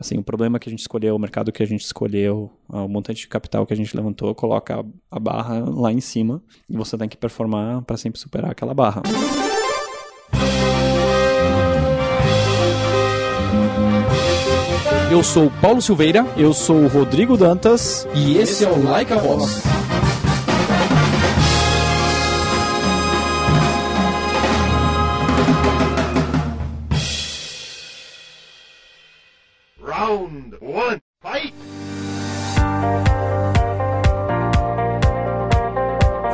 Assim, o problema que a gente escolheu, o mercado que a gente escolheu, o montante de capital que a gente levantou, coloca a barra lá em cima e você tem que performar para sempre superar aquela barra. Eu sou o Paulo Silveira. Eu sou o Rodrigo Dantas. E esse é o Like a Boss. Round one, fight!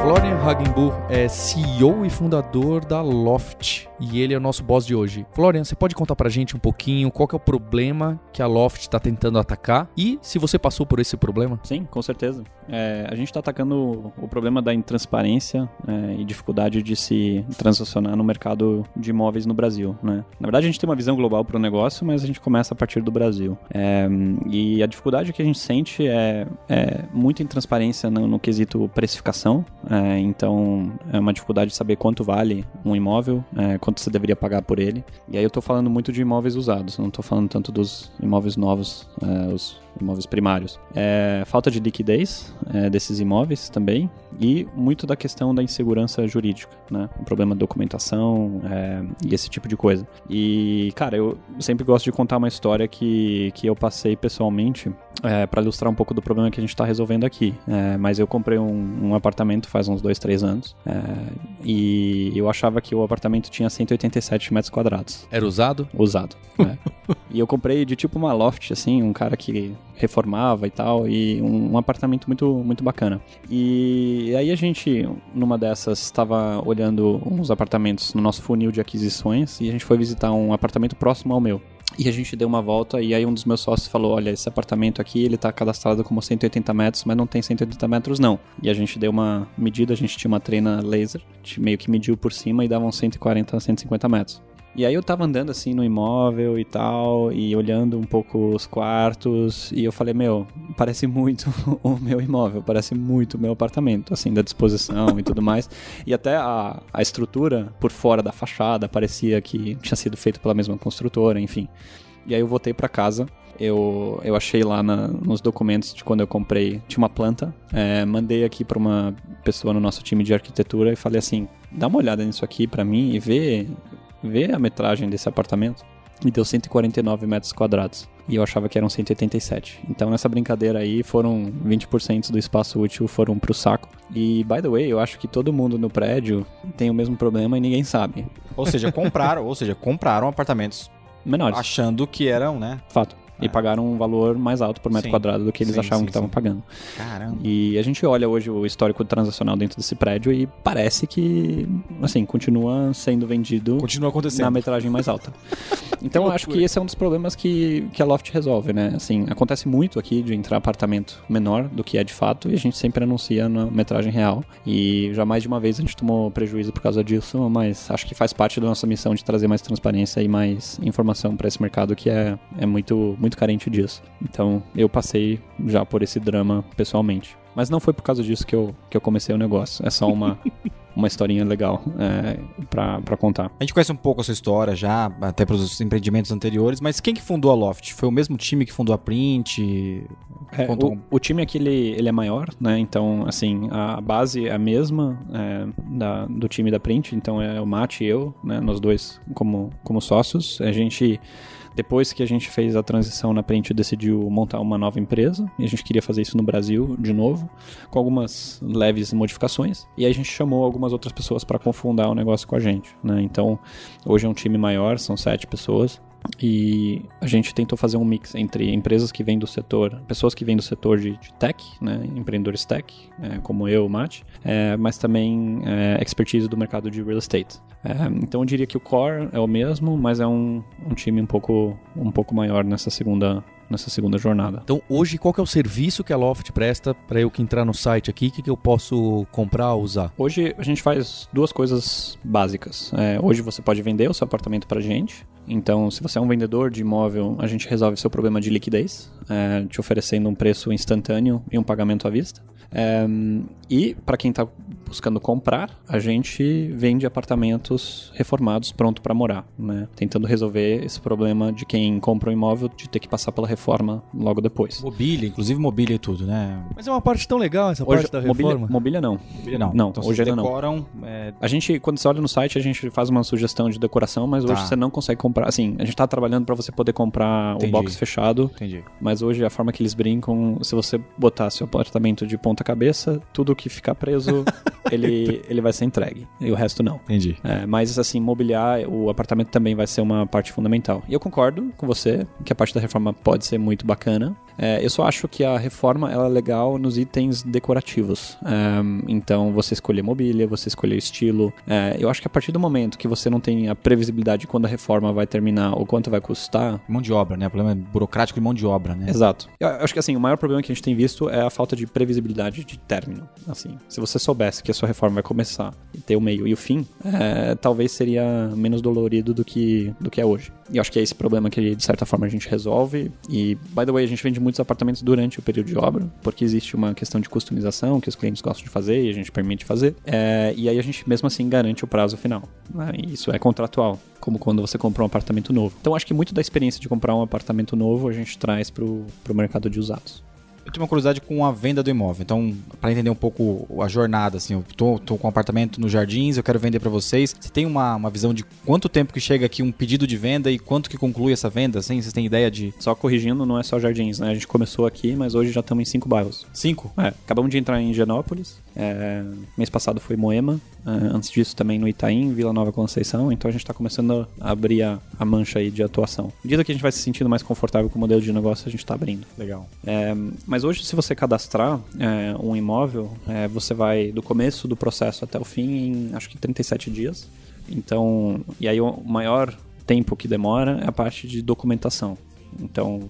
Florian Hagenbuch é CEO e fundador da Loft e ele é o nosso boss de hoje. Florian, você pode contar pra gente um pouquinho qual é o problema que a Loft está tentando atacar e se você passou por esse problema? Sim, com certeza. É, a gente está atacando o problema da intransparência é, e dificuldade de se transacionar no mercado de imóveis no Brasil. Né? Na verdade, a gente tem uma visão global para o negócio, mas a gente começa a partir do Brasil. É, e a dificuldade que a gente sente é, é muita intransparência no, no quesito precificação. É, então, é uma dificuldade de saber quanto vale um imóvel, é, quanto você deveria pagar por ele. E aí eu estou falando muito de imóveis usados, não estou falando tanto dos imóveis novos, é, os imóveis primários. É, falta de liquidez é, desses imóveis também e muito da questão da insegurança jurídica, né? O problema de documentação é, e esse tipo de coisa. E, cara, eu sempre gosto de contar uma história que, que eu passei pessoalmente é, para ilustrar um pouco do problema que a gente está resolvendo aqui. É, mas eu comprei um, um, apartamento faz uns dois, três anos e eu achava que o apartamento tinha 187 metros quadrados. Era usado? Usado. É. e eu comprei de tipo uma loft, assim, um cara que reformava e tal, e um, um apartamento muito, muito bacana. E aí a gente, numa dessas, estava olhando uns apartamentos no nosso funil de aquisições e a gente foi visitar um apartamento próximo ao meu. E a gente deu uma volta e aí um dos meus sócios falou, olha, esse apartamento aqui, ele tá cadastrado como 180 metros, mas não tem 180 metros não. E a gente deu uma medida, a gente tinha uma treina laser, a meio que mediu por cima e dava uns 140, 150 metros. E aí eu tava andando assim no imóvel e tal, e olhando um pouco os quartos, e eu falei, meu, parece muito o meu imóvel, parece muito o meu apartamento, assim, da disposição e tudo mais. E até a, a estrutura por fora da fachada parecia que tinha sido feito pela mesma construtora, enfim. E aí eu voltei para casa, eu, eu achei lá na, nos documentos de quando eu comprei, tinha uma planta, é, mandei aqui para uma pessoa no nosso time de arquitetura e falei assim, dá uma olhada nisso aqui para mim e vê vê a metragem desse apartamento e deu 149 metros quadrados. E eu achava que eram 187. Então nessa brincadeira aí foram 20% do espaço útil foram pro saco. E by the way, eu acho que todo mundo no prédio tem o mesmo problema e ninguém sabe. Ou seja, compraram, ou seja, compraram apartamentos menores, achando que eram, né? Fato. E é. pagaram um valor mais alto por metro sim. quadrado do que eles sim, achavam sim, que estavam pagando. Caramba. E a gente olha hoje o histórico transacional dentro desse prédio e parece que, assim, continua sendo vendido continua acontecendo. na metragem mais alta. Então, acho que esse é um dos problemas que, que a Loft resolve, né? Assim, acontece muito aqui de entrar apartamento menor do que é de fato e a gente sempre anuncia na metragem real. E já mais de uma vez a gente tomou prejuízo por causa disso, mas acho que faz parte da nossa missão de trazer mais transparência e mais informação para esse mercado que é, é muito muito carente disso. Então eu passei já por esse drama pessoalmente. Mas não foi por causa disso que eu, que eu comecei o negócio. É só uma, uma historinha legal é, para contar. A gente conhece um pouco a sua história já, até para os empreendimentos anteriores, mas quem que fundou a Loft? Foi o mesmo time que fundou a Print? É, o, o, time aqui ele, ele é maior, né? Então, assim, a base é a mesma é, da, do time da Print. Então é o Mate e eu, né? Nós dois como, como sócios. A gente depois que a gente fez a transição na Print, decidiu montar uma nova empresa e a gente queria fazer isso no Brasil de novo, com algumas leves modificações. E aí a gente chamou algumas outras pessoas para confundar o negócio com a gente. Né? Então, hoje é um time maior, são sete pessoas. E a gente tentou fazer um mix entre empresas que vêm do setor, pessoas que vêm do setor de, de tech, né, empreendedores tech, é, como eu, o Mate, é, mas também é, expertise do mercado de real estate. É, então eu diria que o core é o mesmo, mas é um, um time um pouco, um pouco maior nessa segunda nessa segunda jornada. Então, hoje, qual é o serviço que a Loft presta para eu que entrar no site aqui? O que, que eu posso comprar ou usar? Hoje, a gente faz duas coisas básicas. É, hoje, você pode vender o seu apartamento para gente. Então, se você é um vendedor de imóvel, a gente resolve seu problema de liquidez, é, te oferecendo um preço instantâneo e um pagamento à vista. É, e para quem está buscando comprar, a gente vende apartamentos reformados pronto para morar, né? Tentando resolver esse problema de quem compra um imóvel de ter que passar pela reforma logo depois. Mobília, inclusive mobília e tudo, né? Mas é uma parte tão legal essa Hoje, parte da mobília, reforma. mobília não. Mobília não. Não, então, hoje vocês ainda não. decoram, é, A gente, quando você olha no site, a gente faz uma sugestão de decoração, mas hoje Tá. você não consegue comprar. Assim, a gente tá trabalhando para você poder comprar Entendi. o box fechado, Entendi. mas hoje a forma que eles brincam, se você botar seu apartamento de ponta cabeça, tudo que ficar preso, ele, ele vai ser entregue. E o resto não. Entendi. É, mas assim, mobiliar o apartamento também vai ser uma parte fundamental. E eu concordo com você que a parte da reforma pode ser muito bacana. É, eu só acho que a reforma ela é legal nos itens decorativos. É, então, você escolher mobília, você escolher estilo. É, eu acho que a partir do momento que você não tem a previsibilidade de quando a reforma vai terminar ou quanto vai custar, Mão de obra, né? O problema é burocrático e mão de obra, né? Exato. Eu acho que assim, o maior problema que a gente tem visto é a falta de previsibilidade de término. Assim, se você soubesse que a sua reforma vai começar e ter o meio e o fim, é, talvez seria menos dolorido do que, do que é hoje. E eu acho que é esse problema que, de certa forma, a gente resolve. E, by the way, a gente vende muitos apartamentos durante o período de obra, porque existe uma questão de customização que os clientes gostam de fazer e a gente permite fazer. É, e aí a gente, mesmo assim, garante o prazo final. né? E isso é contratual, como quando você compra um apartamento novo. Então, acho que muito da experiência de comprar um apartamento novo a gente traz pro, pro mercado de usados. Eu tenho uma curiosidade com a venda do imóvel. Então, para entender um pouco a jornada, assim, eu tô, tô com um apartamento nos Jardins, eu quero vender para vocês. Você tem uma, uma visão de quanto tempo que chega aqui um pedido de venda e quanto que conclui essa venda? Assim, vocês têm ideia de Só corrigindo, não é só Jardins, né? A gente começou aqui, mas hoje já estamos em cinco bairros. cinco? É, acabamos de entrar em Higienópolis. é, mês passado foi Moema. é, antes disso também no Itaim, Vila Nova Conceição. Então a gente está começando a abrir a, a mancha aí de atuação. À medida que a gente vai se sentindo mais confortável com o modelo de negócio, a gente está abrindo. Legal. É, mas hoje, se você cadastrar é, um imóvel, é, você vai do começo do processo até o fim em acho que 37 dias. Então, e aí o maior tempo que demora é a parte de documentação. Então,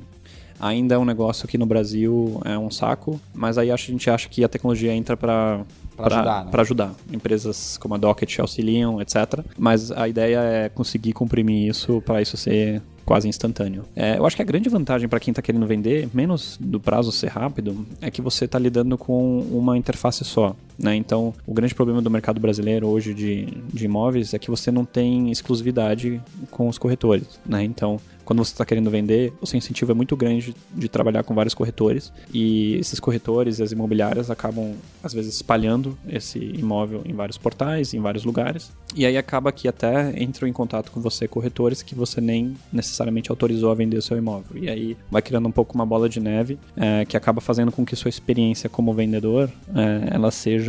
ainda é um negócio aqui no Brasil é um saco, mas aí a gente acha que a tecnologia entra para Pra ajudar, né? para ajudar. Empresas como a Docket auxiliam, etc. Mas a ideia é conseguir comprimir isso para isso ser quase instantâneo. É, eu acho que a grande vantagem para quem está querendo vender, menos do prazo ser rápido, é que você está lidando com uma interface só. Né? Então, o grande problema do mercado brasileiro hoje de, de imóveis é que você não tem exclusividade com os corretores. Né? Então, quando você está querendo vender, o seu incentivo é muito grande de trabalhar com vários corretores e esses corretores e as imobiliárias acabam, às vezes, espalhando esse imóvel em vários portais, em vários lugares. E aí acaba que até entram em contato com você corretores que você nem necessariamente autorizou a vender o seu imóvel. E aí vai criando um pouco uma bola de neve é, que acaba fazendo com que sua experiência como vendedor é, ela seja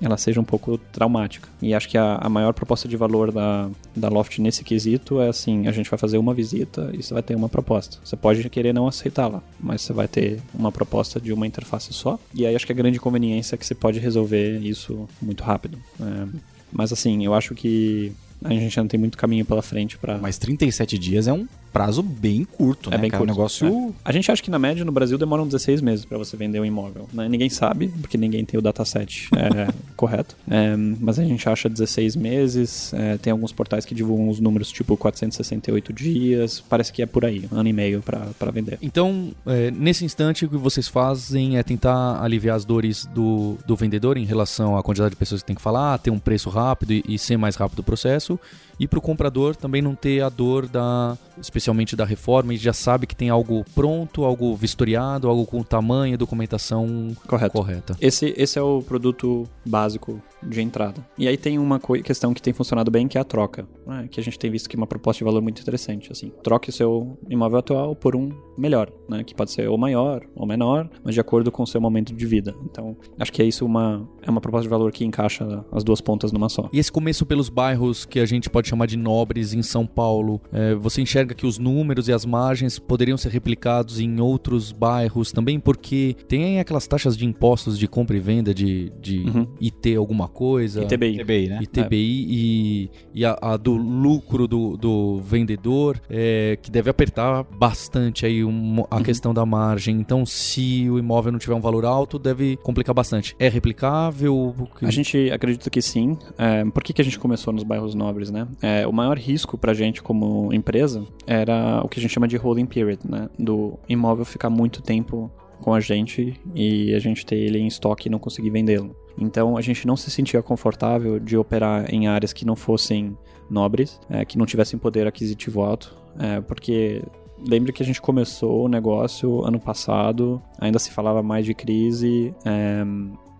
ela seja um pouco traumática. E acho que a, a maior proposta de valor da, da Loft nesse quesito é assim, a gente vai fazer uma visita e você vai ter uma proposta. Você pode querer não aceitá-la, mas você vai ter uma proposta de uma interface só. E aí acho que a grande conveniência é que você pode resolver isso muito rápido. É, mas assim, eu acho que a gente ainda tem muito caminho pela frente para Mas 37 dias é um prazo bem curto, É né? bem cara? curto. Um negócio. A gente acha que na média no Brasil demoram 16 meses para você vender um imóvel. Né? Ninguém sabe, porque ninguém tem o dataset é, correto. É, mas a gente acha 16 meses. é, tem alguns portais que divulgam os números tipo 468 dias. Parece que é por aí, um ano e meio para vender. Então, é, nesse instante, o que vocês fazem é tentar aliviar as dores do, do vendedor em relação à quantidade de pessoas que tem que falar, ter um preço rápido e, e ser mais rápido o processo isso e para o comprador também não ter a dor da, especialmente da reforma, e já sabe que tem algo pronto, algo vistoriado, algo com tamanho e documentação Correto. correta. Esse, esse é o produto básico de entrada. E aí tem uma questão que tem funcionado bem, que é a troca. né? Que a gente tem visto que é uma proposta de valor muito interessante. Assim, troque o seu imóvel atual por um melhor, né? Que pode ser ou maior ou menor, mas de acordo com o seu momento de vida. Então, acho que é isso uma, é uma proposta de valor que encaixa as duas pontas numa só. E esse começo pelos bairros que a gente pode chamar de nobres em São Paulo, é, você enxerga que os números e as margens poderiam ser replicados em outros bairros também? Porque tem aquelas taxas de impostos de compra e venda de, de Uhum. IT alguma coisa. ITBI. TBI, né? ITBI e, e a, a do lucro do, do vendedor, é, que deve apertar bastante aí um- a questão da margem. Então, se o imóvel não tiver um valor alto, deve complicar bastante. É replicável? A gente acredita que sim. É, por que, que a gente começou nos bairros nobres, né? É, o maior risco pra gente como empresa era o que a gente chama de holding period, né? Do imóvel ficar muito tempo com a gente e a gente ter ele em estoque e não conseguir vendê-lo. Então a gente não se sentia confortável de operar em áreas que não fossem nobres, é, que não tivessem poder aquisitivo alto, é, porque lembre que a gente começou o negócio ano passado, ainda se falava mais de crise, é,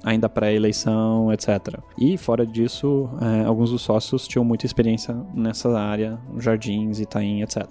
ainda pré-eleição, etc. E fora disso, é, alguns dos sócios tinham muita experiência nessa área, jardins, Itaim, etc.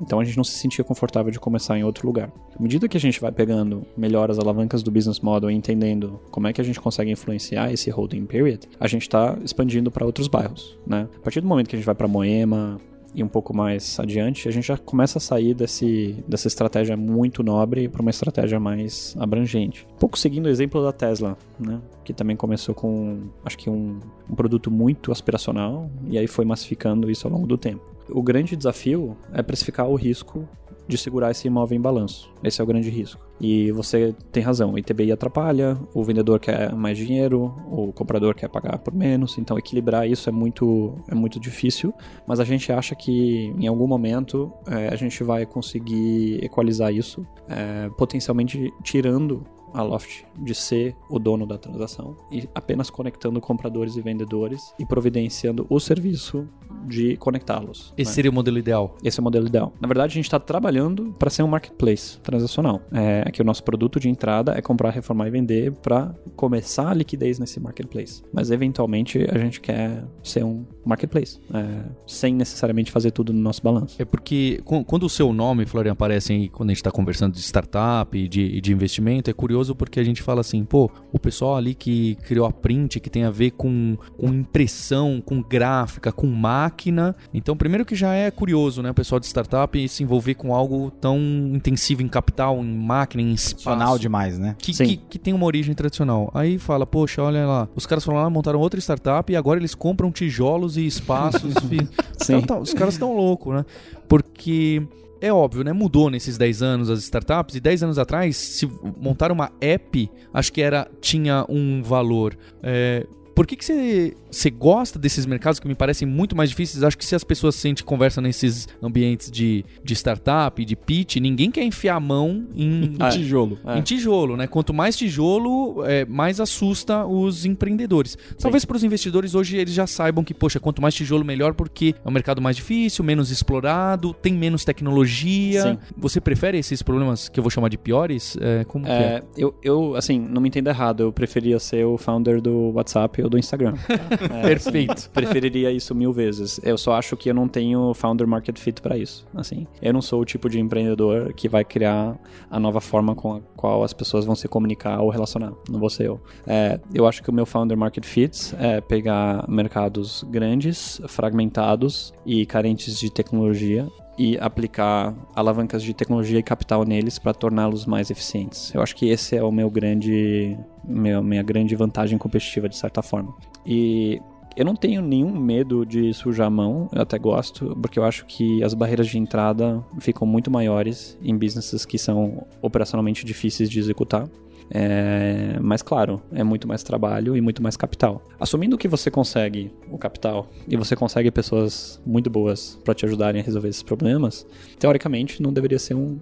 Então a gente não se sentia confortável de começar em outro lugar. À medida que a gente vai pegando melhor as alavancas do business model e entendendo como é que a gente consegue influenciar esse holding period, a gente está expandindo para outros bairros, né? A partir do momento que a gente vai para Moema e um pouco mais adiante, a gente já começa a sair desse, dessa estratégia muito nobre para uma estratégia mais abrangente. Um pouco seguindo o exemplo da Tesla, né? Que também começou com, acho que um, um produto muito aspiracional e aí foi massificando isso ao longo do tempo. O grande desafio é precificar o risco de segurar esse imóvel em balanço. Esse é o grande risco. E você tem razão, o ITBI atrapalha, o vendedor quer mais dinheiro, o comprador quer pagar por menos, então equilibrar isso é muito, é muito difícil, mas a gente acha que em algum momento eh, a gente vai conseguir equalizar isso, eh, potencialmente tirando a Loft de ser o dono da transação e apenas conectando compradores e vendedores e providenciando o serviço de conectá-los. Esse né? seria o modelo ideal. Esse é o modelo ideal. Na verdade, a gente está trabalhando para ser um marketplace transacional. É que o nosso produto de entrada é comprar, reformar e vender para começar a liquidez nesse marketplace. Mas eventualmente a gente quer ser um marketplace, é, sem necessariamente fazer tudo no nosso balanço. É porque qu- quando o seu nome, Florian, aparece aí, quando a gente está conversando de startup e de, de investimento, é curioso porque a gente fala assim, pô, o pessoal ali que criou a print, que tem a ver com, com impressão, com gráfica, com máquina. Então, primeiro que já é curioso, né, o pessoal de startup se envolver com algo tão intensivo em capital, em máquina, em espaço. Tradicional demais, né? Que, que, que tem uma origem tradicional. Aí fala, poxa, olha lá, os caras foram lá, montaram outra startup e agora eles compram tijolos e espaços. fi- os, Sim. caras tão- os caras estão loucos, né? Porque é óbvio, né? Mudou nesses 10 anos as startups e 10 anos atrás, se montar uma app, acho que era tinha um valor. É, por que que você você gosta desses mercados que me parecem muito mais difíceis? Acho que se as pessoas sentem conversa nesses ambientes de, de startup, de pitch, ninguém quer enfiar a mão em, é. Tijolo. É. em tijolo, né? Quanto mais tijolo, é, mais assusta os empreendedores. Talvez para os investidores hoje eles já saibam que, poxa, quanto mais tijolo melhor, porque é um mercado mais difícil, menos explorado, tem menos tecnologia. Sim. Você prefere esses problemas que eu vou chamar de piores? É, como que é? É, eu, eu, assim, não me entenda errado, eu preferia ser o founder do WhatsApp do Instagram. É, Perfeito. preferiria isso mil vezes. Eu só acho que eu não tenho founder market fit para isso. Assim, eu não sou o tipo de empreendedor que vai criar a nova forma com a qual as pessoas vão se comunicar ou relacionar. Não vou ser eu. É, eu acho que o meu founder market fit é pegar mercados grandes, fragmentados e carentes de tecnologia e aplicar alavancas de tecnologia e capital neles para torná-los mais eficientes. Eu acho que esse é o meu grande, meu, minha grande vantagem competitiva de certa forma. E eu não tenho nenhum medo de sujar a mão, eu até gosto, porque eu acho que as barreiras de entrada ficam muito maiores em businesses que são operacionalmente difíceis de executar. É, mas claro, é muito mais trabalho e muito mais capital. Assumindo que você consegue o capital e você consegue pessoas muito boas para te ajudarem a resolver esses problemas, teoricamente não deveria ser um,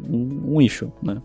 um, um issue, né?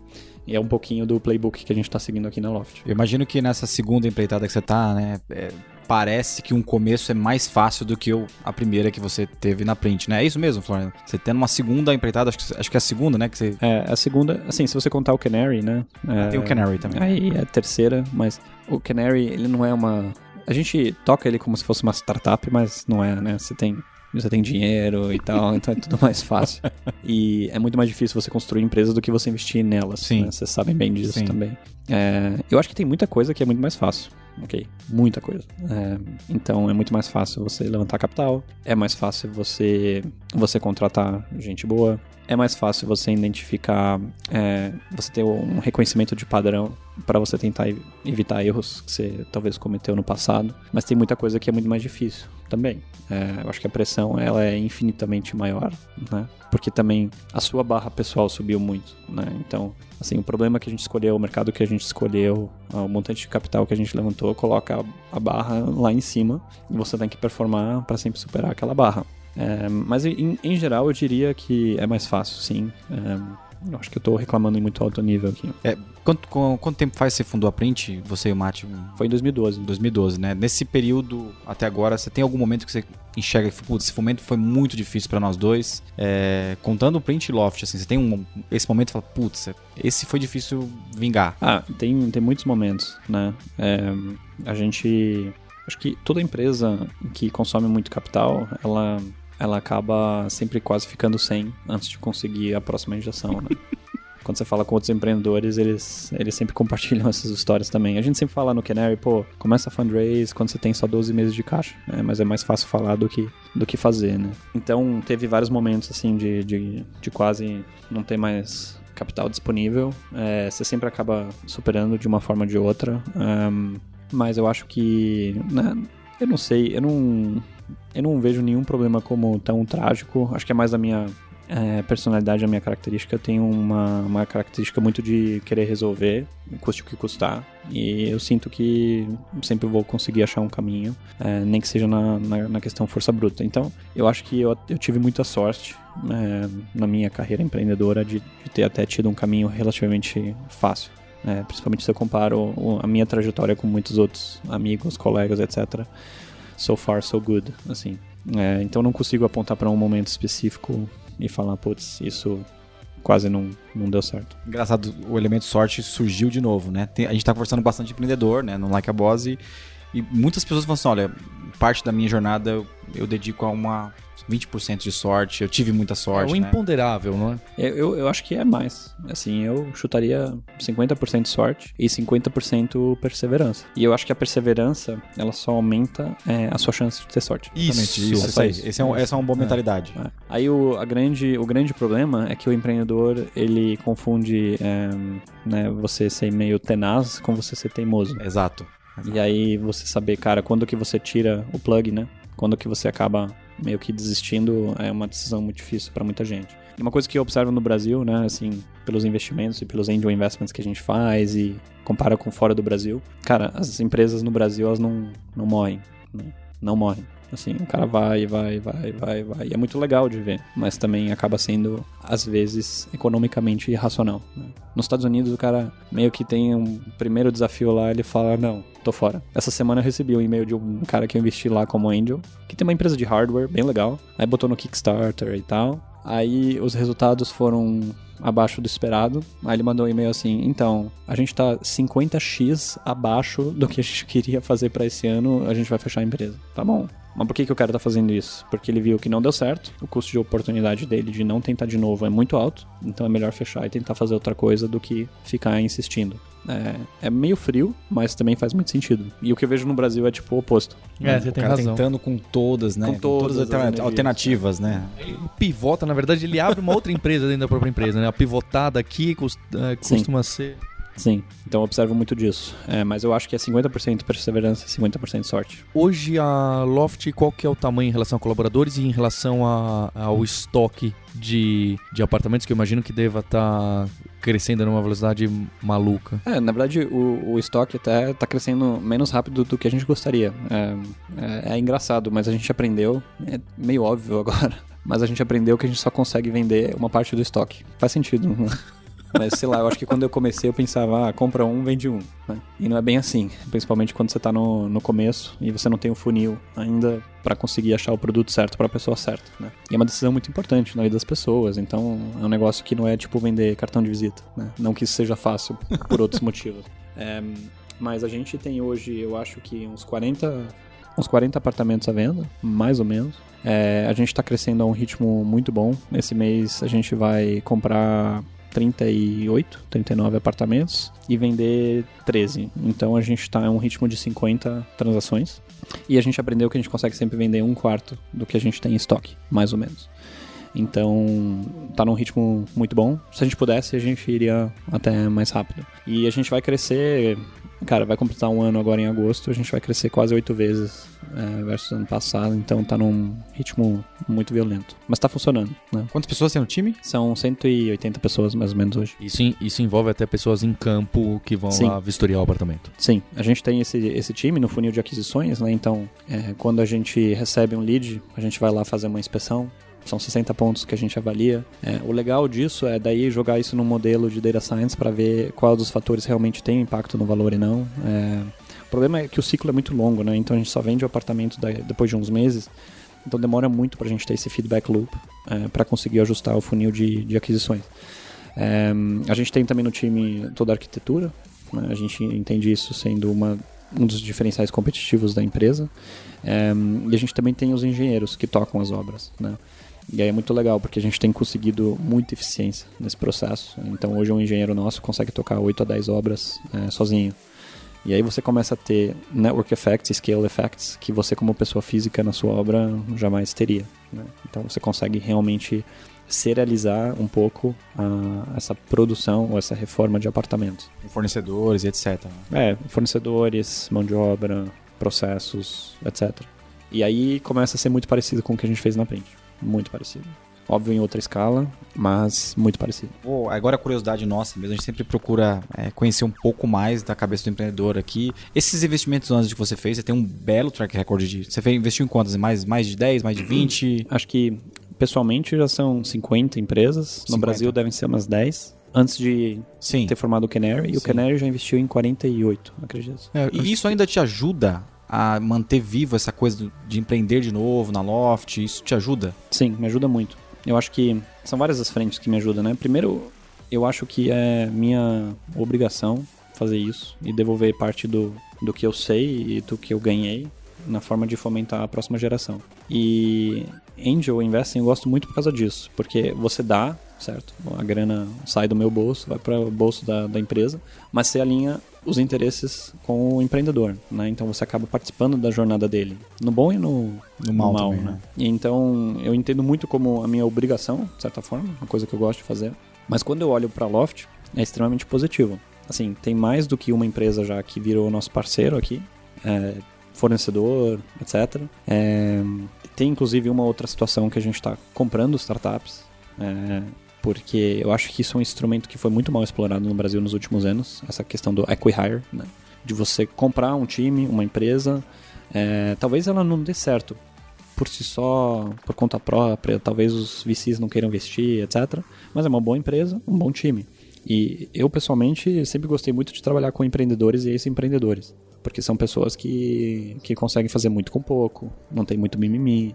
E é um pouquinho do playbook que a gente está seguindo aqui na Loft. Eu imagino que nessa segunda empreitada que você tá, né? é, parece que um começo é mais fácil do que o- a primeira que você teve na print, né? É isso mesmo, Florian? Você tendo uma segunda empreitada, acho que, acho que é a segunda, né? Que você É, a segunda, assim, se você contar o Canary, né? é, tem o Canary também. Aí é a terceira, mas o Canary, ele não é uma. A gente toca ele como se fosse uma startup, mas não é, né? Você tem. Você tem dinheiro e tal, então é tudo mais fácil. E é muito mais difícil você construir empresas do que você investir nelas. Sim. né? Vocês sabem bem disso Sim. também. É, eu acho que tem muita coisa que é muito mais fácil. Ok? Muita coisa. É, então é muito mais fácil você levantar capital, é mais fácil você, você contratar gente boa, é mais fácil você identificar, é, você ter um reconhecimento de padrão para você tentar ev- evitar erros que você talvez cometeu no passado, mas tem muita coisa que é muito mais difícil também. É, eu acho que a pressão ela é infinitamente maior, né? Porque também a sua barra pessoal subiu muito, né? Então, assim, o problema que a gente escolheu, o mercado que a gente escolheu, o montante de capital que a gente levantou, coloca a barra lá em cima e você tem que performar para sempre superar aquela barra. É, mas em, em geral eu diria que é mais fácil, sim. É, eu acho que eu tô reclamando em muito alto nível aqui. É, quanto, com- quanto tempo faz que você fundou a Print, você e o Mate? Foi em 2012. Em 2012, né? Nesse período até agora, você tem algum momento que você enxerga que, putz, esse momento foi muito difícil pra nós dois? É, contando o Print e Loft, assim, você tem um, esse momento e fala, putz, esse foi difícil vingar. Ah, tem, tem muitos momentos, né? É, a gente. Acho que toda empresa que consome muito capital, ela, ela acaba sempre quase ficando sem antes de conseguir a próxima injeção, né? Quando você fala com outros empreendedores, eles, eles sempre compartilham essas histórias também. A gente sempre fala no Canary, pô, começa a fundraise quando você tem só 12 meses de caixa, né? mas é mais fácil falar do que, do que fazer, né? Então, teve vários momentos, assim, de, de, de quase não ter mais capital disponível. É, você sempre acaba superando de uma forma ou de outra. Ahn, mas eu acho que. né, eu não sei, eu não. Eu não vejo nenhum problema como tão trágico. Acho que é mais da minha é, personalidade, a minha característica. Eu tenho uma, uma característica muito de querer resolver, custe o que custar. E eu sinto que sempre vou conseguir achar um caminho, é, nem que seja na, na, na questão força bruta. Então, eu acho que eu, eu tive muita sorte é, na minha carreira empreendedora de, de ter até tido um caminho relativamente fácil. É, principalmente se eu comparo a minha trajetória com muitos outros amigos, colegas, etc. So far, so good, assim. É, então não consigo apontar para um momento específico e falar, putz, isso quase não, não deu certo. Engraçado, o elemento sorte surgiu de novo, né? Tem- a gente tá conversando bastante de empreendedor, né? No Like a Boss e, e muitas pessoas falam assim, olha, parte da minha jornada eu dedico a uma 20% de sorte, eu tive muita É sorte, o né? imponderável, não é? Eu, eu, eu acho que é mais. Assim, eu chutaria 50% sorte e 50% perseverança. E eu acho que a perseverança, ela só aumenta é, a sua chance de ter sorte. Isso, isso, é isso isso. Esse é um, essa é uma boa mentalidade. É. Aí o, a grande, o grande problema é que o empreendedor, ele confunde é, né, você ser meio tenaz com você ser teimoso. Exato. E aí você saber, cara, quando que você tira o plug, né? Quando que você acaba meio que desistindo é uma decisão muito difícil para muita gente. Uma coisa que eu observo no Brasil, né, assim, pelos investimentos e pelos angel investments que a gente faz e compara com fora do Brasil, cara, as empresas no Brasil elas não, não morrem, né? não morrem. Assim, o cara vai, vai, vai, vai, vai. E é muito legal de ver, mas também acaba sendo, às vezes, economicamente irracional. né? Nos Estados Unidos, o cara meio que tem um primeiro desafio lá, ele fala: Não, tô fora. Essa semana eu recebi um e-mail de um cara que eu investi lá como angel, que tem uma empresa de hardware bem legal. Aí botou no Kickstarter e tal. Aí os resultados foram abaixo do esperado. Aí ele mandou um e-mail assim: então, a gente tá 50x abaixo do que a gente queria fazer pra esse ano, a gente vai fechar a empresa. Tá bom. Mas por que, que o cara tá fazendo isso? Porque ele viu que não deu certo, o custo de oportunidade dele de não tentar de novo é muito alto, então é melhor fechar e tentar fazer outra coisa do que ficar insistindo. É, é meio frio, mas também faz muito sentido. E o que eu vejo no Brasil é tipo o oposto. É, o você tem cara razão. tentando com todas, né? Com todas as alternativas, né? Ele pivota, na verdade, ele abre uma outra empresa dentro da própria empresa, né? A pivotada aqui é, Sim. costuma ser. Sim, então eu observo muito disso. É, mas eu acho que é 50% perseverança e 50% sorte. Hoje a Loft, qual que é o tamanho em relação a colaboradores e em relação a- ao estoque de, de apartamentos que eu imagino que deva estar crescendo numa velocidade maluca? É, na verdade, o, o estoque até tá crescendo menos rápido do que a gente gostaria. É, é- é engraçado, mas a gente aprendeu, é meio óbvio agora, mas a gente aprendeu que a gente só consegue vender uma parte do estoque. Faz sentido, né? Mas sei lá, eu acho que quando eu comecei eu pensava, ah, compra um, vende um. né? E não é bem assim. Principalmente quando você tá no, no começo e você não tem o funil ainda para conseguir achar o produto certo para a pessoa certa, né? E é uma decisão muito importante na vida das pessoas. Então é um negócio que não é tipo vender cartão de visita, né? Não que isso seja fácil por outros motivos. É, mas a gente tem hoje, eu acho que uns 40, uns 40 apartamentos à venda, mais ou menos. É, a gente está crescendo a um ritmo muito bom. Esse mês a gente vai comprar 38, 39 apartamentos e vender 13. Então a gente está em um ritmo de 50 transações. E a gente aprendeu que a gente consegue sempre vender um quarto do que a gente tem em estoque, mais ou menos. Então, tá num ritmo muito bom. Se a gente pudesse, a gente iria até mais rápido. E a gente vai crescer, cara, vai completar um ano agora em agosto, a gente vai crescer quase oito vezes é, versus ano passado, então tá num ritmo muito violento. Mas tá funcionando, né? Quantas pessoas tem no time? São 180 pessoas mais ou menos hoje. Isso, in- isso envolve até pessoas em campo que vão Sim. lá vistoriar o apartamento. Sim, a gente tem esse, esse time no funil de aquisições, né? Então, é, quando a gente recebe um lead, a gente vai lá fazer uma inspeção. São 60 pontos que a gente avalia. É, o legal disso é daí jogar isso num modelo de data science para ver qual dos fatores realmente tem impacto no valor e não. É, o problema é que o ciclo é muito longo, né? Então a gente só vende o apartamento depois de uns meses. Então demora muito para a gente ter esse feedback loop para conseguir ajustar o funil de, de aquisições. É, a gente tem também no time toda a arquitetura. né? A gente entende isso sendo uma, um dos diferenciais competitivos da empresa. É, e a gente também tem os engenheiros que tocam as obras. Né? E aí é muito legal, porque a gente tem conseguido muita eficiência nesse processo. Então hoje um engenheiro nosso consegue tocar 8 a 10 obras é, sozinho. E aí você começa a ter network effects, scale effects, que você como pessoa física na sua obra jamais teria. né? Então você consegue realmente serializar um pouco a- essa produção ou essa reforma de apartamentos. Fornecedores etc. É, fornecedores, mão de obra, processos, etc. E aí começa a ser muito parecido com o que a gente fez na Print. Muito parecido. Óbvio em outra escala, mas muito parecido. Agora a curiosidade nossa mesmo, a gente sempre procura é, conhecer um pouco mais da cabeça do empreendedor aqui. Esses investimentos antes que você fez, você tem um belo track record de. Você fez, investiu em quantas? Mais, mais de 10, mais de 20? Acho que pessoalmente já são 50 empresas. No 50. Brasil devem ser umas 10. Antes de Sim. ter formado o Canary. E o Sim. Canary já investiu em 48, acredito. E isso ainda te ajuda a manter vivo essa coisa de empreender de novo na Loft? Isso te ajuda? Sim, me ajuda muito. Eu acho que são várias as frentes que me ajudam, né? Primeiro, eu acho que é minha obrigação fazer isso e devolver parte do, do que eu sei e do que eu ganhei na forma de fomentar a próxima geração. E Angel Investing eu gosto muito por causa disso, porque você dá, certo? A grana sai do meu bolso, vai para o bolso da, da empresa, mas você alinha os interesses com o empreendedor, né? Então você acaba participando da jornada dele, no bom e no, No mal também, né? E então eu entendo muito como a minha obrigação, de certa forma, uma coisa que eu gosto de fazer. Mas quando eu olho para Loft, é extremamente positivo. Assim, tem mais do que uma empresa já que virou nosso parceiro aqui, é, fornecedor, etc. É, tem inclusive uma outra situação que a gente está comprando startups, é, porque eu acho que isso é um instrumento que foi muito mal explorado no Brasil nos últimos anos, essa questão do acquihire, né? de você comprar um time, uma empresa, é, talvez ela não dê certo por si só, por conta própria, talvez os VCs não queiram investir, etc. Mas é uma boa empresa, um bom time. E eu, pessoalmente, sempre gostei muito de trabalhar com empreendedores e ex-empreendedores. Porque são pessoas que, que conseguem fazer muito com pouco, não tem muito mimimi.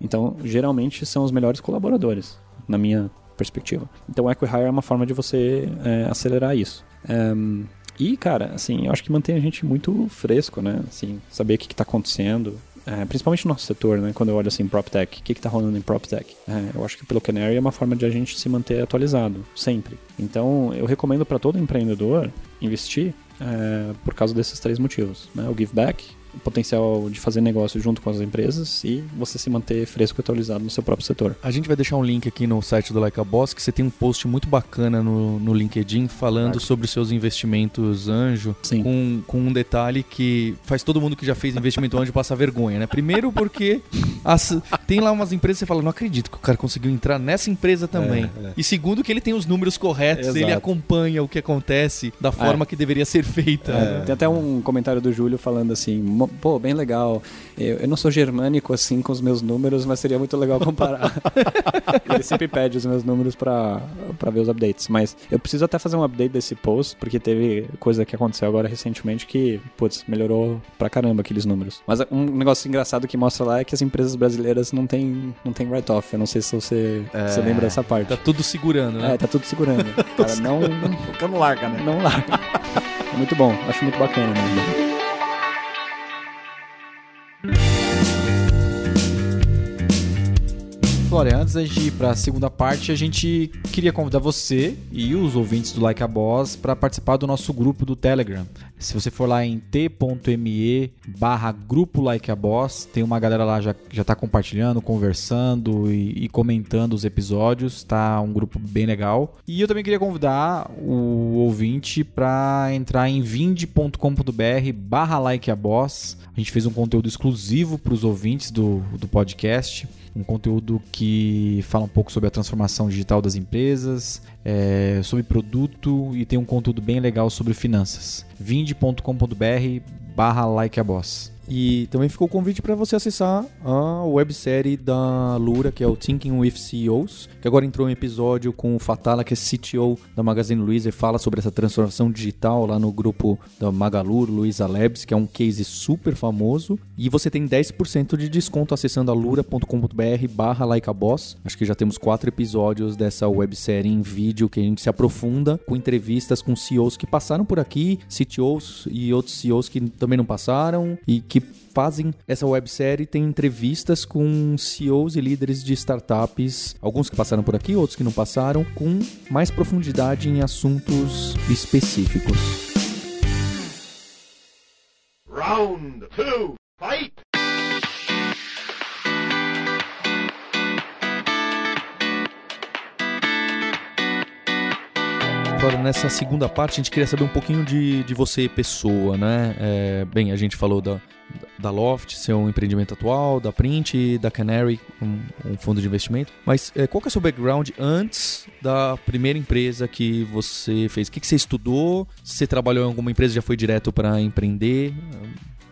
Então, geralmente, são os melhores colaboradores, na minha perspectiva. Então, o Acquihire é uma forma de você é, acelerar isso. Ehm, e, cara, assim, eu acho que mantém a gente muito fresco, né? Assim, saber o que está acontecendo. É, principalmente no nosso setor, né? Quando eu olho assim, PropTech, o que está rolando em PropTech? É, eu acho que pelo Canary é uma forma de a gente se manter atualizado, sempre. Então, eu recomendo para todo empreendedor investir é, por causa desses três motivos, né? O give back, o potencial de fazer negócio junto com as empresas e você se manter fresco e atualizado no seu próprio setor. A gente vai deixar um link aqui no site do Like a Boss, que você tem um post muito bacana no, no LinkedIn falando sobre os seus investimentos anjo, Sim. com, com um detalhe que faz todo mundo que já fez investimento anjo passar vergonha, né? Primeiro porque as- tem lá umas empresas que você fala, não acredito que o cara conseguiu entrar nessa empresa também. E segundo que ele tem os números corretos, Exato. ele acompanha o que acontece da forma que deveria ser feita. né? Tem até um comentário do Júlio falando assim, "Mo- pô, bem legal, eu, eu não sou germânico assim com os meus números, mas seria muito legal comparar. Ele sempre pede os meus números pra, pra ver os updates, mas eu preciso até fazer um update desse post, porque teve coisa que aconteceu agora recentemente que, putz, melhorou pra caramba aqueles números. Mas um negócio engraçado que mostra lá é que as empresas brasileiras não tem, não tem write-off, eu não sei se você, você lembra dessa parte. Tá tudo segurando, né? É, tá tudo segurando. Cara, não, Porque não larga, né? não larga. É muito bom, acho muito bacana mesmo. Flória, antes da gente ir para a segunda parte, a gente queria convidar você e os ouvintes do Like a Boss para participar do nosso grupo do Telegram. Se você for lá em t.me barra grupo Like a Boss, tem uma galera lá já já tá compartilhando, conversando e, e comentando os episódios, tá um grupo bem legal. E eu também queria convidar o ouvinte para entrar em vind.com.br barra Like a Boss. A gente fez um conteúdo exclusivo para os ouvintes do, do podcast um conteúdo que fala um pouco sobre a transformação digital das empresas, é, sobre produto e tem um conteúdo bem legal sobre finanças. vinde.com.br barra like a boss. E também ficou o convite para você acessar a websérie da Lura, que é o Thinking with CEOs, que agora entrou em episódio com o Fatala, que é CTO da Magazine Luiza e fala sobre essa transformação digital lá no grupo da Magalu, Luiza Labs, que é um case super famoso. E você tem 10% de desconto acessando a lura.com.br barra likeaboss. Acho que já temos quatro episódios dessa websérie em vídeo que a gente se aprofunda com entrevistas com CEOs que passaram por aqui, CTOs e outros CEOs que também não passaram e que fazem essa websérie, tem entrevistas com CEOs e líderes de startups, alguns que passaram por aqui, outros que não passaram, com mais profundidade em assuntos específicos. Round two, fight! Nessa segunda parte, a gente queria saber um pouquinho de, de você, pessoa, né? É, bem, a gente falou da, da Loft, seu empreendimento atual, da Print, da Canary, um, um fundo de investimento. Mas é, qual que é o seu background antes da primeira empresa que você fez? O que, que você estudou? Você trabalhou em alguma empresa, já foi direto para empreender?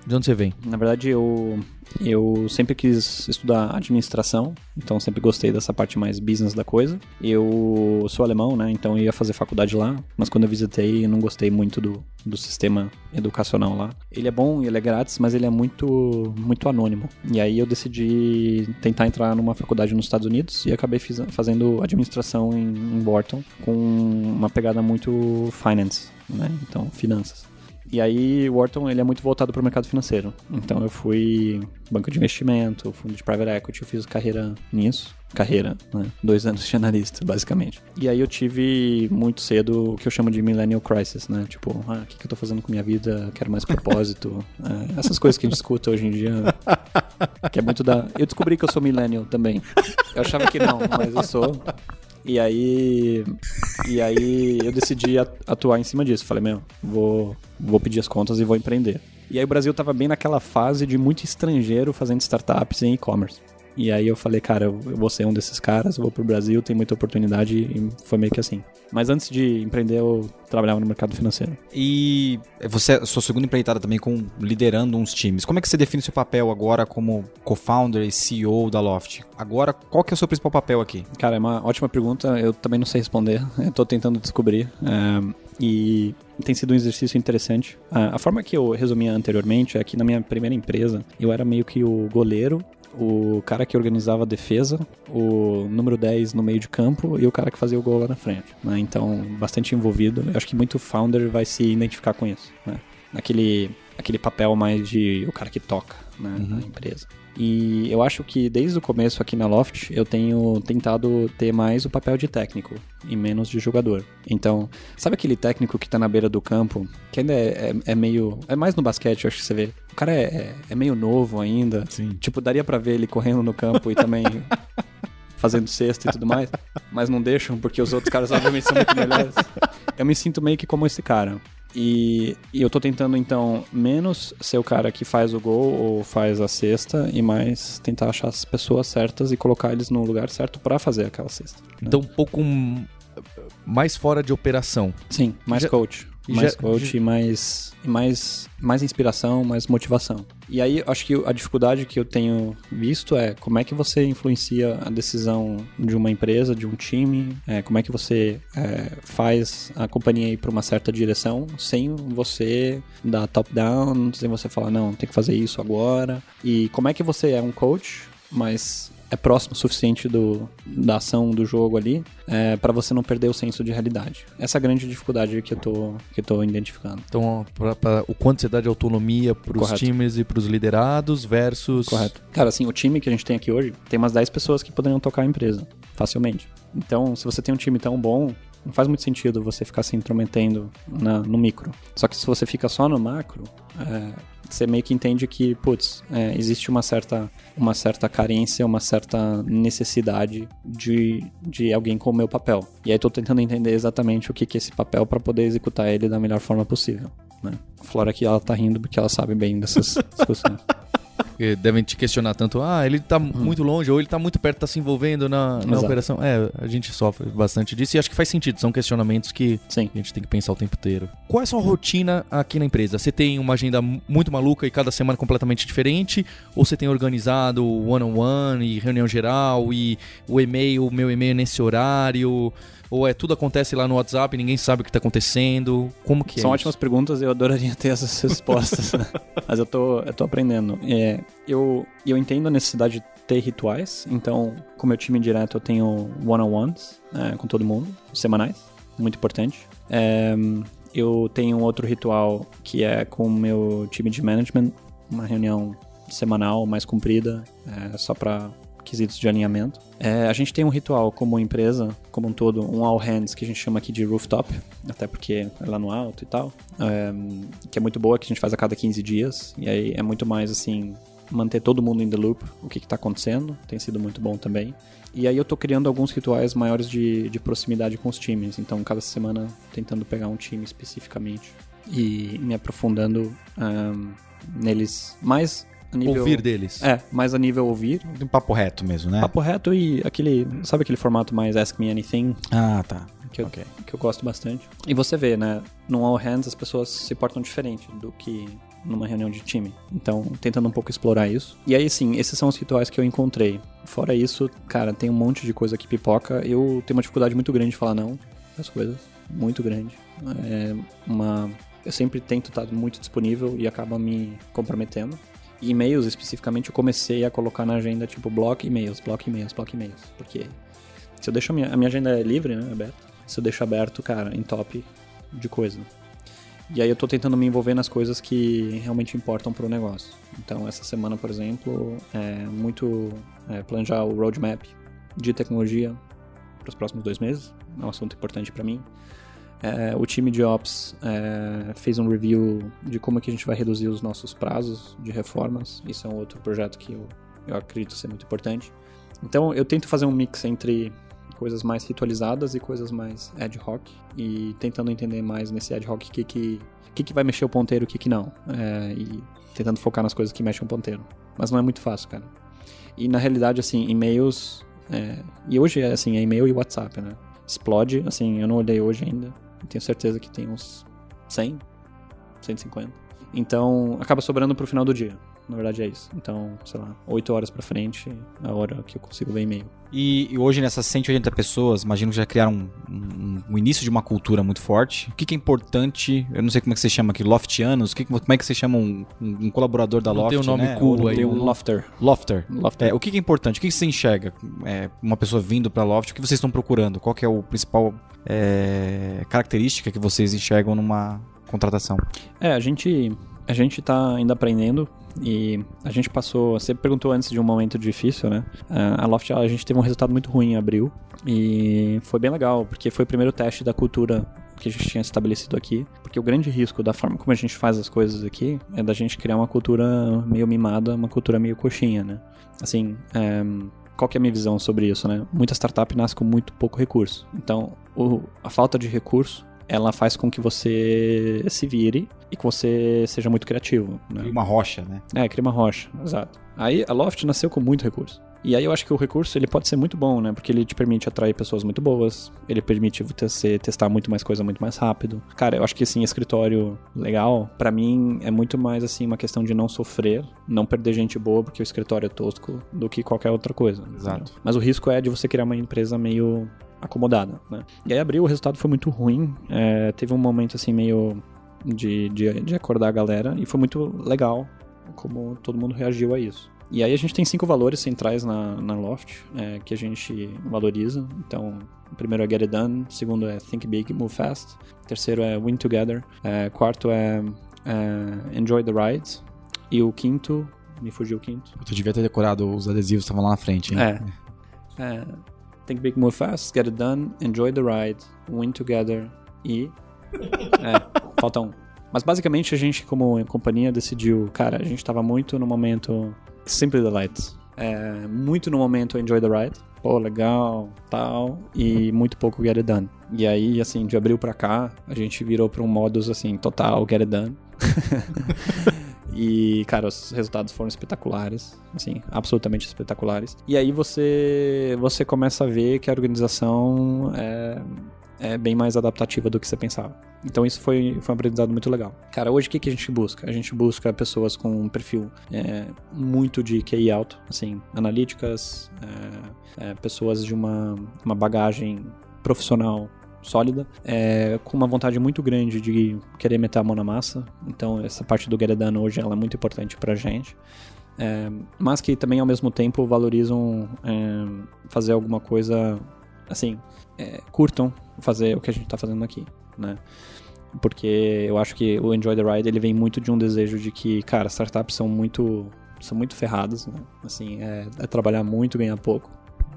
De onde você vem? Na verdade, eu, eu sempre quis estudar administração, então sempre gostei dessa parte mais business da coisa. Eu sou alemão, né? Então ia fazer faculdade lá, mas quando eu visitei, eu não gostei muito do, do sistema educacional lá. Ele é bom ele é grátis, mas ele é muito, muito anônimo. E aí eu decidi tentar entrar numa faculdade nos Estados Unidos e acabei fiz, fazendo administração em, em Wharton, com uma pegada muito finance, né? Então, finanças. E aí, o Wharton ele é muito voltado para o mercado financeiro. Então, eu fui banco de investimento, fundo de private equity, eu fiz carreira nisso. Carreira, né? Dois anos de analista, basicamente. E aí eu tive muito cedo o que eu chamo de millennial crisis, né? Tipo, ah, o que, que eu tô fazendo com minha vida? Quero mais propósito. É, essas coisas que a gente escuta hoje em dia. Que é muito da... Eu descobri que eu sou millennial também. Eu achava que não, mas eu sou. E aí, e aí eu decidi atuar em cima disso. Falei, meu, vou, vou pedir as contas e vou empreender. E aí o Brasil tava bem naquela fase de muito estrangeiro fazendo startups em e-commerce. E aí eu falei, cara, eu vou ser um desses caras, vou pro Brasil, tem muita oportunidade e foi meio que assim. Mas antes de empreender, eu trabalhava no mercado financeiro. E você é sua segunda empreitada também com liderando uns times. Como é que você define seu papel agora como co-founder e CEO da Loft? Agora, qual que é o seu principal papel aqui? Cara, é uma ótima pergunta. Eu também não sei responder. Eu tô tentando descobrir. É, e tem sido um exercício interessante. A, a forma que eu resumia anteriormente é que na minha primeira empresa, eu era meio que o goleiro o cara que organizava a defesa, o número 10 no meio de campo e o cara que fazia o gol lá na frente. Né? Então, bastante envolvido. Eu acho que muito founder vai se identificar com isso. Né? Aquele, aquele papel mais de o cara que toca né, uhum. na empresa. E eu acho que desde o começo aqui na Loft eu tenho tentado ter mais o papel de técnico e menos de jogador. Então, sabe aquele técnico que tá na beira do campo, que ainda é, é, é meio. É mais no basquete, eu acho que você vê. O cara é, é, meio novo ainda. Sim. Tipo, daria para ver ele correndo no campo e também. fazendo cesta e tudo mais, mas não deixam porque os outros caras obviamente são muito melhores. Eu me sinto meio que como esse cara. E, e, eu tô tentando, então, menos ser o cara que faz o gol ou faz a cesta e mais tentar achar as pessoas certas e colocar eles no lugar certo para fazer aquela cesta. Né? Então, um pouco mais fora de operação. Sim, mais Já- coach. Mais já- coach e mais, mais, mais inspiração, mais motivação. E aí, acho que a dificuldade que eu tenho visto é como é que você influencia a decisão de uma empresa, de um time, é, como é que você é, faz a companhia ir para uma certa direção sem você dar top-down, sem você falar, não, tem que fazer isso agora. E como é que você é um coach, mas é próximo o suficiente do, da ação do jogo ali é, para você não perder o senso de realidade. Essa é a grande dificuldade que eu tô, que eu tô identificando. Então, pra- pra- o quanto você dá de autonomia pros Correto. times e pros liderados versus. Correto. Cara, assim, o time que a gente tem aqui hoje tem umas 10 pessoas que poderiam tocar a empresa, facilmente. Então, se você tem um time tão bom, Não faz muito sentido você ficar se intrometendo na- no micro. Só que se você fica só no macro, é, você meio que entende que, putz, é, existe uma certa, uma certa carência, uma certa necessidade de, de alguém com o meu papel. E aí tô tentando entender exatamente o que, que é esse papel para poder executar ele da melhor forma possível. Né? A Flora aqui, ela tá rindo porque ela sabe bem dessas discussões. Porque devem te questionar tanto, ah, ele tá muito longe ou ele tá muito perto, tá se envolvendo na, na operação. É, a gente sofre bastante disso e acho que faz sentido, são questionamentos que Sim. a gente tem que pensar o tempo inteiro. Qual é a sua rotina aqui na empresa? Você tem uma agenda mu- muito maluca e cada semana completamente diferente? Ou você tem organizado one-on-one e reunião geral e o e-mail, o meu e-mail nesse horário? Ou é tudo acontece lá no WhatsApp e ninguém sabe o que tá acontecendo? Como que São é ótimas perguntas, eu adoraria ter essas respostas, né? mas eu tô, eu tô aprendendo. É, eu, eu entendo a necessidade de ter rituais, então, com o meu time direto, eu tenho one-on-ones é, com todo mundo, semanais, muito importante. É, eu tenho um outro ritual que é com o meu time de management, uma reunião semanal mais comprida, é, só para quesitos de alinhamento. É, a gente tem um ritual como empresa, como um todo, um all hands que a gente chama aqui de rooftop, até porque é lá no alto e tal, é, que é muito boa, que a gente faz a cada 15 dias, e aí é muito mais assim, manter todo mundo in the loop, o que está acontecendo, tem sido muito bom também. E aí eu tô criando alguns rituais maiores de, de proximidade com os times, então cada semana tentando pegar um time especificamente e me aprofundando ahn, neles mais nível... Ouvir deles. É, mais a nível ouvir, Um papo reto mesmo, né? papo reto e aquele, sabe aquele formato mais Ask Me Anything, Ah, tá. que eu, Ok. que eu gosto bastante. E você vê, né, no All Hands as pessoas se portam diferente do que numa reunião de time. Então, tentando um pouco explorar isso. E aí, sim, esses são os rituais que eu encontrei. Fora isso, cara, tem um monte de coisa que pipoca. Eu tenho uma dificuldade muito grande de falar não as coisas. Muito grande. É uma... Eu sempre tento estar muito disponível e acaba me comprometendo. E-mails, especificamente, eu comecei a colocar na agenda, tipo, bloco e-mails, bloco e-mails, bloco e-mails. Porque se eu deixo a minha, a minha agenda é livre, né, aberta. Se eu deixo aberto, cara, em top de coisa. E aí eu tô tentando me envolver nas coisas que realmente importam pro negócio. Então, essa semana, por exemplo, é muito é, planejar o roadmap de tecnologia para os próximos dois meses. É um assunto importante para mim. É, o time de Ops é, fez um review de como é que a gente vai reduzir os nossos prazos de reformas. Isso é um outro projeto que eu, eu acredito ser muito importante. Então, eu tento fazer um mix entre coisas mais ritualizadas e coisas mais ad hoc e tentando entender mais nesse ad hoc o que que, que que vai mexer o ponteiro o que que não É, e tentando focar nas coisas que mexem o ponteiro mas não é muito fácil cara e na realidade assim e-mails é, e hoje é assim é e-mail e WhatsApp né explode assim eu não olhei hoje ainda tenho certeza que tem uns 100 150 então acaba sobrando pro final do dia. Na verdade é isso. Então sei lá 8 horas pra frente é a hora que eu consigo ver e-mail. E, hoje nessas 180 pessoas, imagino que já criaram um- um início de uma cultura muito forte. O que, que é importante? Eu não sei como é que você chama aqui, loftianos. O que, como é que você chama um, um- colaborador da Não Loft? tem um nome né? cool aí. tem tem um o Lofter Lofter. Lofter É, o que, que é importante? O que, que você enxerga? É, uma pessoa vindo para Loft, o que vocês estão procurando? Qual que é o principal é, característica que vocês enxergam numa contratação? É, a gente a gente tá ainda aprendendo e a gente passou, você perguntou antes de um momento difícil, né? Ah, A Loft, a gente teve um resultado muito ruim em abril e foi bem legal, porque foi o primeiro teste da cultura que a gente tinha estabelecido aqui, porque o grande risco da forma como a gente faz as coisas aqui é da gente criar uma cultura meio mimada, uma cultura meio coxinha, né? Assim, é, qual que é a minha visão sobre isso, né? Muita startup nasce com muito pouco recurso. Então, o- a falta de recurso, ela faz com que você se vire e que você seja muito criativo, né? Uma rocha, né? É, cria uma rocha, exato. Aí a Loft nasceu com muito recurso. E aí eu acho que o recurso ele pode ser muito bom, né? Porque ele te permite atrair pessoas muito boas, ele permite você testar muito mais coisa muito mais rápido. Cara, eu acho que assim, escritório legal, pra mim é muito mais assim uma questão de não sofrer, não perder gente boa porque o escritório é tosco, do que qualquer outra coisa. Exato. entendeu? Mas o risco é de você criar uma empresa meio acomodada, né? E aí abriu, o resultado foi muito ruim. é, teve um momento assim meio de, de, de acordar a galera e foi muito legal como todo mundo reagiu a isso. E aí a gente tem cinco valores centrais na, na Loft é, que a gente valoriza. Então, o primeiro é Get It Done, o segundo é Think Big, Move Fast, o terceiro é Win Together, é, quarto é, é Enjoy the Ride e o quinto, me fugiu o quinto, Eu devia ter decorado os adesivos que estavam lá na frente. hein? é. é Think big, move fast, get it done, enjoy the ride, win together e. É, falta um. Mas basicamente a gente, como companhia, decidiu, cara, a gente tava muito no momento Simply Delight. É, muito no momento Enjoy the Ride. Pô, legal, tal. E muito pouco Get It Done. E aí, assim, de abril pra cá, a gente virou pra um modus, assim, total Get It Done. E, cara, os resultados foram espetaculares, assim, absolutamente espetaculares. E aí você, você começa a ver que a organização é, é bem mais adaptativa do que você pensava. Então isso foi, foi um aprendizado muito legal. Cara, hoje o que, que a gente busca? A gente busca pessoas com um perfil é, muito de QI alto, assim, analíticas, é, é, pessoas de uma, uma bagagem profissional sólida, é, com uma vontade muito grande de querer meter a mão na massa. Então essa parte do Done hoje ela é muito importante pra gente. É, mas que também ao mesmo tempo valorizam é, fazer alguma coisa assim, é, curtam fazer o que a gente está fazendo aqui, né? Porque eu acho que o Enjoy the Ride ele vem muito de um desejo de que, cara, startups são muito são muito ferradas, né? Assim, é, é trabalhar muito, ganhar pouco,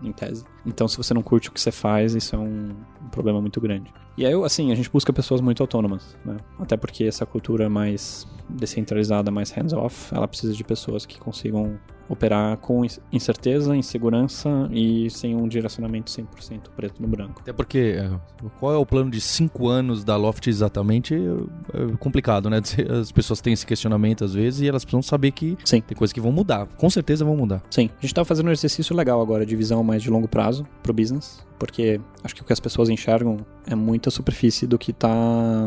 em tese. Então, se você não curte o que você faz, isso é um, um problema muito grande. E aí, assim, a gente busca pessoas muito autônomas, né? Até porque essa cultura mais descentralizada, mais hands-off, ela precisa de pessoas que consigam operar com incerteza, insegurança e sem um direcionamento 100% preto no branco. Até porque é, qual é o plano de cinco anos da Loft exatamente é complicado, né? As pessoas têm esse questionamento às vezes e elas precisam saber que Sim. tem coisas que vão mudar. Com certeza vão mudar. Sim. A gente tá fazendo um exercício legal agora de visão mais de longo prazo pro business, porque acho que o que as pessoas enxergam é muita superfície do que tá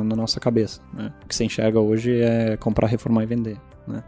na nossa cabeça, né? O que você enxerga hoje é comprar, reformar e vender, né?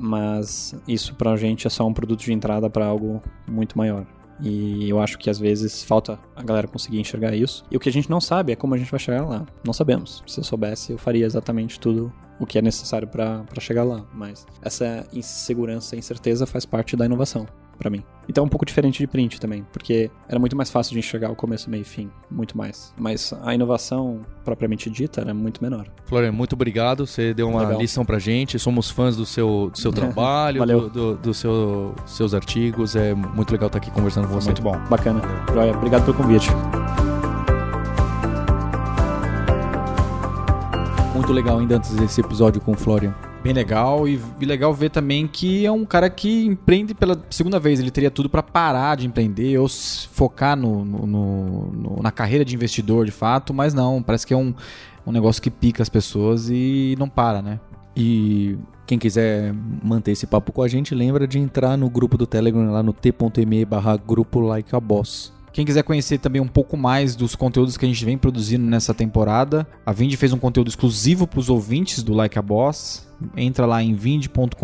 Mas isso pra gente é só um produto de entrada para algo muito maior. E eu acho que às vezes falta a galera conseguir enxergar isso. E o que a gente não sabe é como a gente vai chegar lá. Não sabemos. Se eu soubesse, eu faria exatamente tudo o que é necessário para chegar lá. Mas essa insegurança incerteza faz parte da inovação para mim. Então é um pouco diferente de print também, porque era muito mais fácil de enxergar o começo, meio e fim, muito mais. Mas a inovação propriamente dita era muito menor. Florian, muito obrigado. Você deu uma Legal. lição pra gente. Somos fãs do seu, do seu trabalho, do, do, do seu, seus artigos. É muito legal estar aqui conversando com você. Muito bom. Bacana. Joia, obrigado pelo convite. Muito legal ainda antes desse episódio com o Florian. Bem legal e, legal ver também que é um cara que empreende pela segunda vez. Ele teria tudo pra parar de empreender ou focar no, no- no- na carreira de investidor de fato, mas não. Parece que é um, um negócio que pica as pessoas e não para, né? E quem quiser manter esse papo com a gente, lembra de entrar no grupo do Telegram lá no t.me barra grupo like a boss. Quem quiser conhecer também um pouco mais dos conteúdos que a gente vem produzindo nessa temporada, a Vind fez um conteúdo exclusivo para os ouvintes do Like a Boss. Entra lá em vind.com.br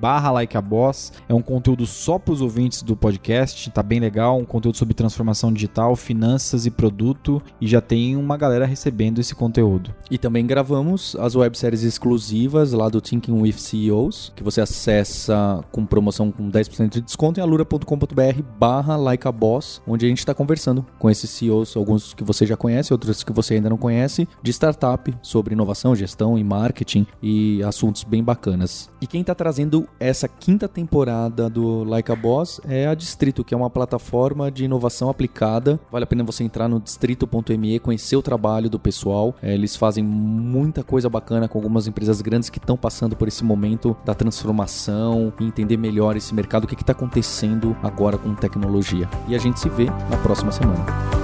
barra Like a Boss. É um conteúdo só para os ouvintes do podcast, tá bem legal. Um conteúdo sobre transformação digital, finanças e produto. E já tem uma galera recebendo esse conteúdo. E também gravamos as webséries exclusivas lá do Thinking with CEOs, que você acessa com promoção com 10% de desconto em alura.com.br barra like a boss, onde a gente está conversando com esses CEOs, alguns que você já conhece, outros que você ainda não conhece, de startup, sobre inovação, gestão e marketing e assuntos bem bacanas. E quem está trazendo essa quinta temporada do Like a Boss é a Distrito, que é uma plataforma de inovação aplicada. Vale a pena você entrar no distrito.me, conhecer o trabalho do pessoal. É, eles fazem muita coisa bacana com algumas empresas grandes que estão passando por esse momento da transformação e entender melhor esse mercado, o que está acontecendo agora com tecnologia. E a gente se vê na próxima semana.